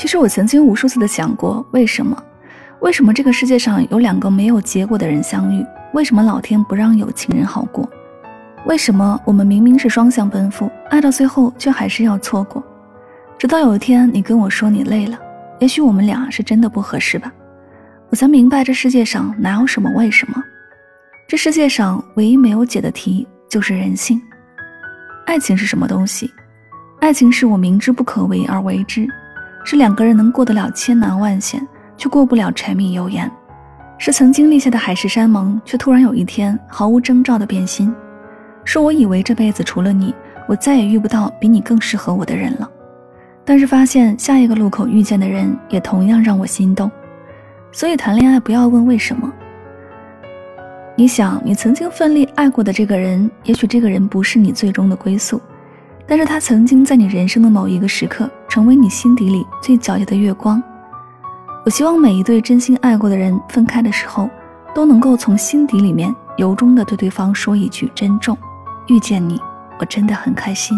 其实我曾经无数次的想过，为什么？为什么这个世界上有两个没有结果的人相遇？为什么老天不让有情人好过？为什么我们明明是双向奔赴，爱到最后却还是要错过？直到有一天你跟我说你累了，也许我们俩是真的不合适吧？我才明白这世界上哪有什么为什么？这世界上唯一没有解的题就是人性。爱情是什么东西？爱情是我明知不可为而为之。是两个人能过得了千难万险，却过不了柴米油盐；是曾经立下的海誓山盟，却突然有一天毫无征兆的变心；是我以为这辈子除了你，我再也遇不到比你更适合我的人了，但是发现下一个路口遇见的人也同样让我心动。所以谈恋爱不要问为什么。你想，你曾经奋力爱过的这个人，也许这个人不是你最终的归宿。但是他曾经在你人生的某一个时刻，成为你心底里最皎洁的月光。我希望每一对真心爱过的人分开的时候，都能够从心底里面由衷的对对方说一句珍重。遇见你，我真的很开心。